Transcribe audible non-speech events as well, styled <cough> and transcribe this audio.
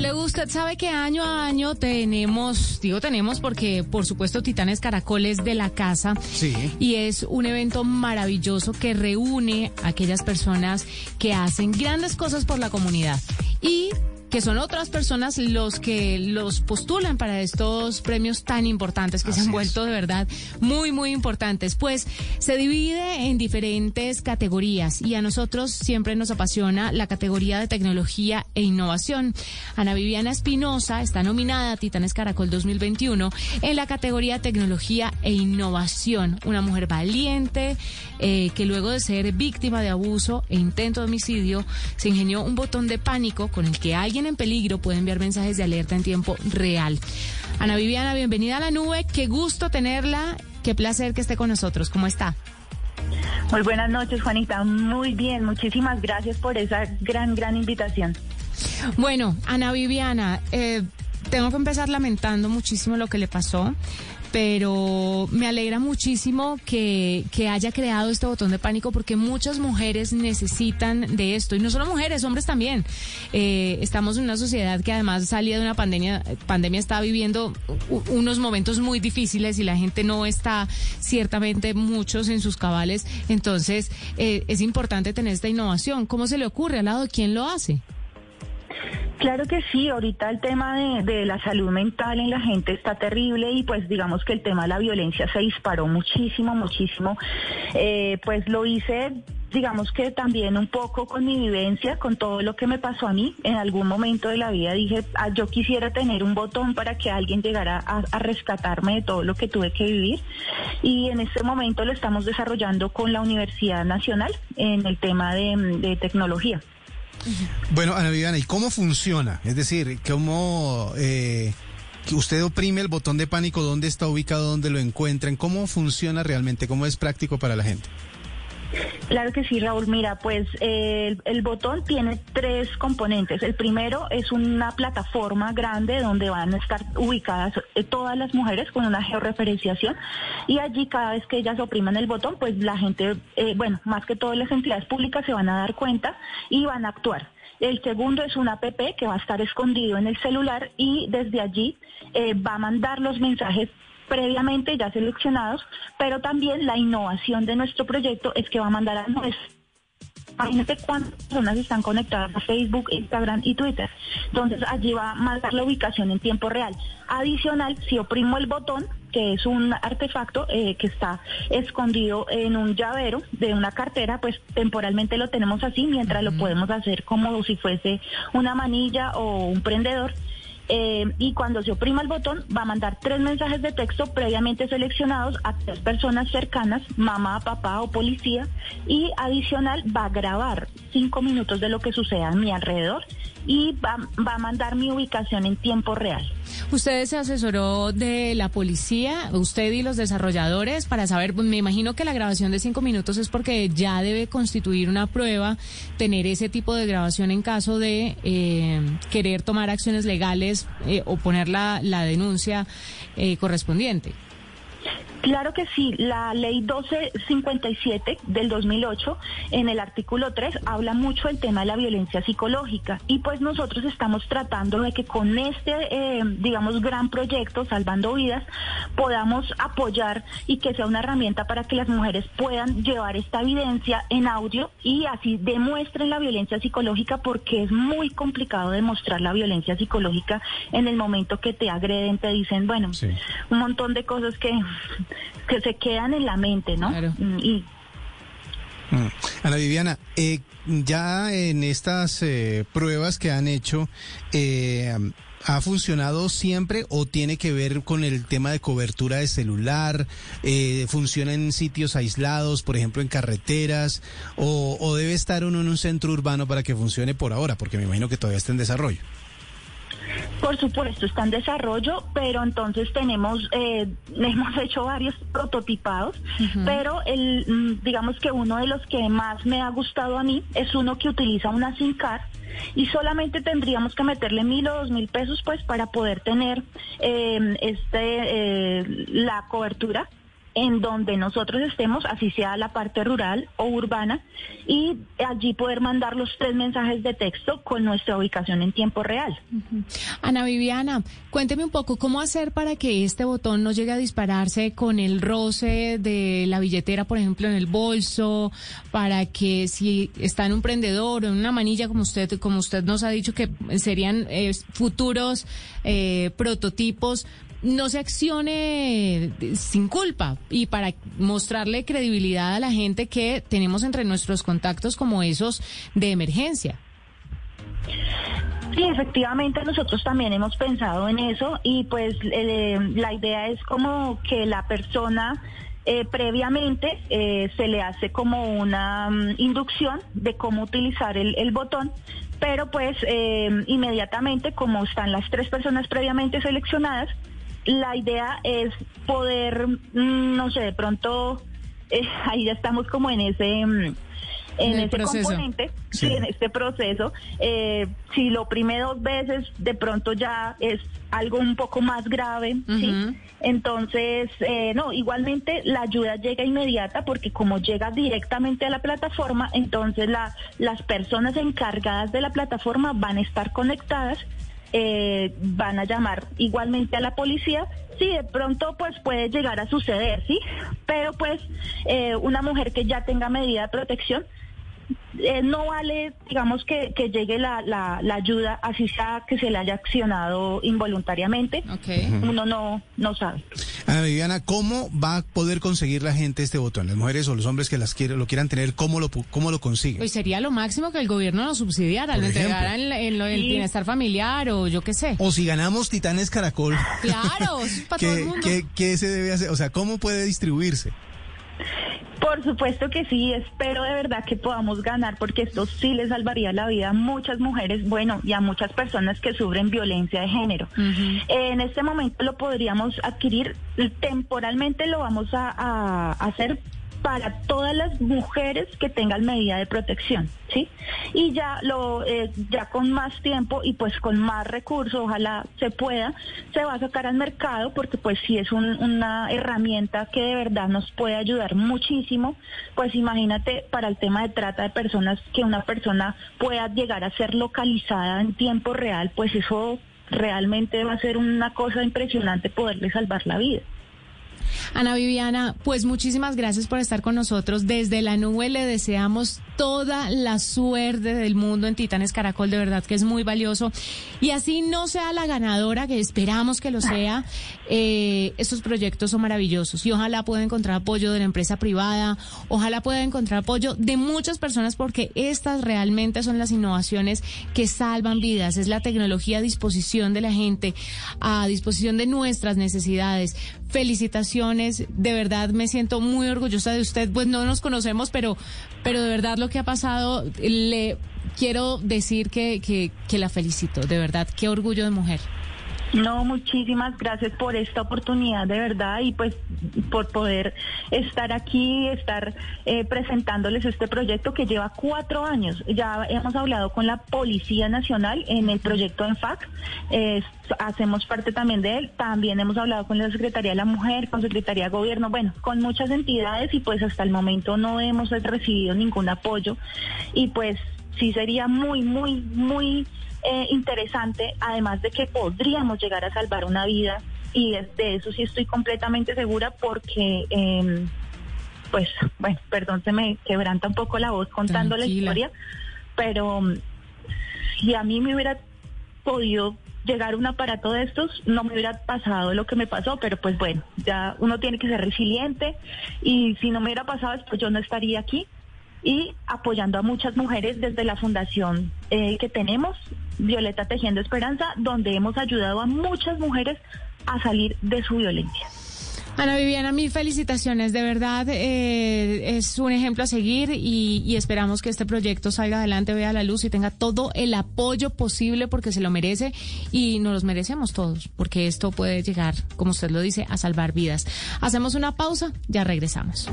W, usted sabe que año a año tenemos, digo tenemos porque por supuesto Titanes Caracoles de la Casa. Sí. Y es un evento maravilloso que reúne a aquellas personas que hacen grandes cosas por la comunidad. Y que son otras personas los que los postulan para estos premios tan importantes que se han vuelto de verdad muy, muy importantes. Pues se divide en diferentes categorías y a nosotros siempre nos apasiona la categoría de tecnología e innovación. Ana Viviana Espinosa está nominada a Titanes Caracol 2021 en la categoría tecnología e innovación. Una mujer valiente eh, que luego de ser víctima de abuso e intento de homicidio se ingenió un botón de pánico con el que alguien en peligro puede enviar mensajes de alerta en tiempo real. Ana Viviana, bienvenida a la nube. Qué gusto tenerla. Qué placer que esté con nosotros. ¿Cómo está? Muy buenas noches, Juanita. Muy bien. Muchísimas gracias por esa gran, gran invitación. Bueno, Ana Viviana, eh, tengo que empezar lamentando muchísimo lo que le pasó pero me alegra muchísimo que, que, haya creado este botón de pánico porque muchas mujeres necesitan de esto y no solo mujeres, hombres también. Eh, estamos en una sociedad que además salida de una pandemia, pandemia está viviendo unos momentos muy difíciles y la gente no está ciertamente muchos en sus cabales, entonces eh, es importante tener esta innovación. ¿Cómo se le ocurre al lado de quién lo hace? Claro que sí, ahorita el tema de, la salud mental en la gente está terrible y pues digamos que el tema de la violencia se disparó muchísimo, muchísimo. Eh, pues lo hice digamos que también un poco con mi vivencia, con todo lo que me pasó a mí. En algún momento de la vida dije, ah, yo quisiera tener un botón para que alguien llegara a, rescatarme de todo lo que tuve que vivir. Y en este momento lo estamos desarrollando con la Universidad Nacional en el tema de tecnología. Bueno, Ana Viviana, ¿y cómo funciona? Es decir, ¿cómo eh, usted oprime el botón de pánico? ¿Dónde está ubicado? ¿Dónde lo encuentran? ¿Cómo funciona realmente? ¿Cómo es práctico para la gente? Claro que sí, Raúl. Mira, pues el, botón tiene tres componentes. El primero es una plataforma grande donde van a estar ubicadas eh, todas las mujeres con una georreferenciación y allí cada vez que ellas opriman el botón, pues la gente, eh, bueno, más que todas las entidades públicas se van a dar cuenta y van a actuar. El segundo es un app que va a estar escondido en el celular y desde allí eh, va a mandar los mensajes previamente ya seleccionados, pero también la innovación de nuestro proyecto es que va a mandar a nuestro Imagínate cuántas personas están conectadas a Facebook, Instagram y Twitter. Entonces allí va a mandar la ubicación en tiempo real. Adicional, si oprimo el botón, que es un artefacto eh, que está escondido en un llavero de una cartera, pues temporalmente lo tenemos así, mientras lo podemos hacer como si fuese una manilla o un prendedor eh, y cuando se oprima el botón va a mandar tres mensajes de texto previamente seleccionados a tres personas cercanas, mamá, papá o policía, y adicional va a grabar cinco minutos de lo que suceda a mi alrededor y va, va a mandar mi ubicación en tiempo real. ¿Usted se asesoró de la policía, usted y los desarrolladores, para saber, pues, me imagino que la grabación de cinco minutos es porque ya debe constituir una prueba, tener ese tipo de grabación en caso de eh, querer tomar acciones legales eh, o poner la, la denuncia eh, correspondiente? Claro que sí, la ley 1257 del 2008 en el artículo 3 habla mucho del tema de la violencia psicológica. Y pues nosotros estamos tratando de que con este, eh, digamos, gran proyecto, Salvando Vidas, podamos apoyar y que sea una herramienta para que las mujeres puedan llevar esta evidencia en audio y así demuestren la violencia psicológica porque es muy complicado demostrar la violencia psicológica en el momento que te agreden, te dicen, bueno, un montón de cosas que que se quedan en la mente, ¿no? Mm, y, mm. Ana Viviana, eh, ya en estas eh, pruebas que han hecho, eh, ¿ha funcionado siempre o tiene que ver con el tema de cobertura de celular? ¿Funciona en sitios aislados, por ejemplo en carreteras? O, ¿O debe estar uno en un centro urbano para que funcione por ahora? Porque me imagino que todavía está en desarrollo. Por supuesto, está en desarrollo, pero entonces tenemos, eh, <laughs> hemos hecho varios prototipados, pero el, mm, digamos que uno de los que más me ha gustado a mí es uno que utiliza una SIM card y solamente tendríamos que meterle mil o dos mil pesos pues para poder tener eh, este eh, la cobertura en donde nosotros estemos, así sea la parte rural o urbana, y allí poder mandar los tres mensajes de texto con nuestra ubicación en tiempo real. Ana Viviana, cuénteme un poco cómo hacer para que este botón no llegue a dispararse con el roce de la billetera, por ejemplo, en el bolso, para que si está en un prendedor o en una manilla, como usted, como usted nos ha dicho que serían eh, futuros eh, prototipos, no se accione sin culpa y para mostrarle credibilidad a la gente que tenemos entre nuestros contactos como esos de emergencia. Sí, efectivamente nosotros también hemos pensado en eso y pues eh, la idea es como que la persona eh, previamente eh, se le hace como una mm, inducción de cómo utilizar el, el botón, pero pues inmediatamente como están las tres personas previamente seleccionadas, la idea es poder, mm, no sé, de pronto, eh, <laughs> ahí ya estamos como en ese... Mm, en, ese componente, sí. en este proceso, eh, si lo oprime dos veces, de pronto ya es algo un poco más grave, ¿sí? Entonces, eh, no, igualmente la ayuda llega inmediata porque como llega directamente a la plataforma, entonces la, las personas encargadas de la plataforma van a estar conectadas eh, van a llamar igualmente a la policía. Sí, de pronto pues puede llegar a suceder, ¿sí? Pero pues eh, una mujer que ya tenga medida de protección eh, no vale, digamos, que, que llegue la, la, la, ayuda, así sea que se le haya accionado involuntariamente. Uno no, no sabe. Ana Viviana, ¿cómo va a poder conseguir la gente este botón? Las mujeres o los hombres que las quieren, lo quieran tener, ¿cómo lo, cómo lo consiguen? Pues sería lo máximo que el gobierno nos subsidiara, lo entregara en, en, lo, el bienestar familiar o yo qué sé. O si ganamos Titanes Caracol. Claro, para <laughs> todo el mundo. ¿qué, ¿Qué se debe hacer? O sea, ¿cómo puede distribuirse? Por supuesto que sí, espero de verdad que podamos ganar porque esto sí le salvaría la vida a muchas mujeres, bueno, y a muchas personas que sufren violencia de género. Uh -huh. En este momento lo podríamos adquirir, temporalmente lo vamos a, a hacer para todas las mujeres que tengan medida de protección, ¿sí? Y ya lo eh, ya con más tiempo y pues con más recursos, ojalá se pueda, se va a sacar al mercado porque pues si es un, una herramienta que de verdad nos puede ayudar muchísimo, pues imagínate para el tema de trata de personas que una persona pueda llegar a ser localizada en tiempo real, pues eso realmente va a ser una cosa impresionante poderle salvar la vida. Ana Viviana, pues muchísimas gracias por estar con nosotros. Desde la nube le deseamos toda la suerte del mundo en Titanes Caracol, de verdad que es muy valioso. Y así no sea la ganadora, que esperamos que lo sea, <laughs> eh, estos proyectos son maravillosos y ojalá pueda encontrar apoyo de la empresa privada, ojalá pueda encontrar apoyo de muchas personas porque estas realmente son las innovaciones que salvan vidas, es la tecnología a disposición de la gente, a disposición de nuestras necesidades. Felicitaciones, de verdad me siento muy orgullosa de usted, pues no nos conocemos, pero, pero de verdad que ha pasado, le quiero decir que, que, que la felicito, de verdad, qué orgullo de mujer. No, muchísimas gracias por esta oportunidad de verdad y pues por poder estar aquí, estar eh, presentándoles este proyecto que lleva cuatro años. Ya hemos hablado con la Policía Nacional en el proyecto ENFAC, hacemos parte también de él, también hemos hablado con la Secretaría de la Mujer, con Secretaría de Gobierno, bueno, con muchas entidades y pues hasta el momento no hemos recibido ningún apoyo y pues sí sería muy, muy, muy eh, interesante, además de que podríamos llegar a salvar una vida y de, de eso sí estoy completamente segura porque, eh, pues, bueno, perdón, se me quebranta un poco la voz contando Tranquila. la historia, pero si a mí me hubiera podido llegar un aparato de estos, no me hubiera pasado lo que me pasó, pero pues bueno, ya uno tiene que ser resiliente y si no me hubiera pasado, pues yo no estaría aquí y apoyando a muchas mujeres desde la fundación eh, que tenemos, Violeta Tejiendo Esperanza, donde hemos ayudado a muchas mujeres a salir de su violencia. Ana Viviana, mil felicitaciones, de verdad eh, es un ejemplo a seguir y, y, esperamos que este proyecto salga adelante, vea la luz y tenga todo el apoyo posible porque se lo merece y nos los merecemos todos, porque esto puede llegar, como usted lo dice, a salvar vidas. Hacemos una pausa, ya regresamos.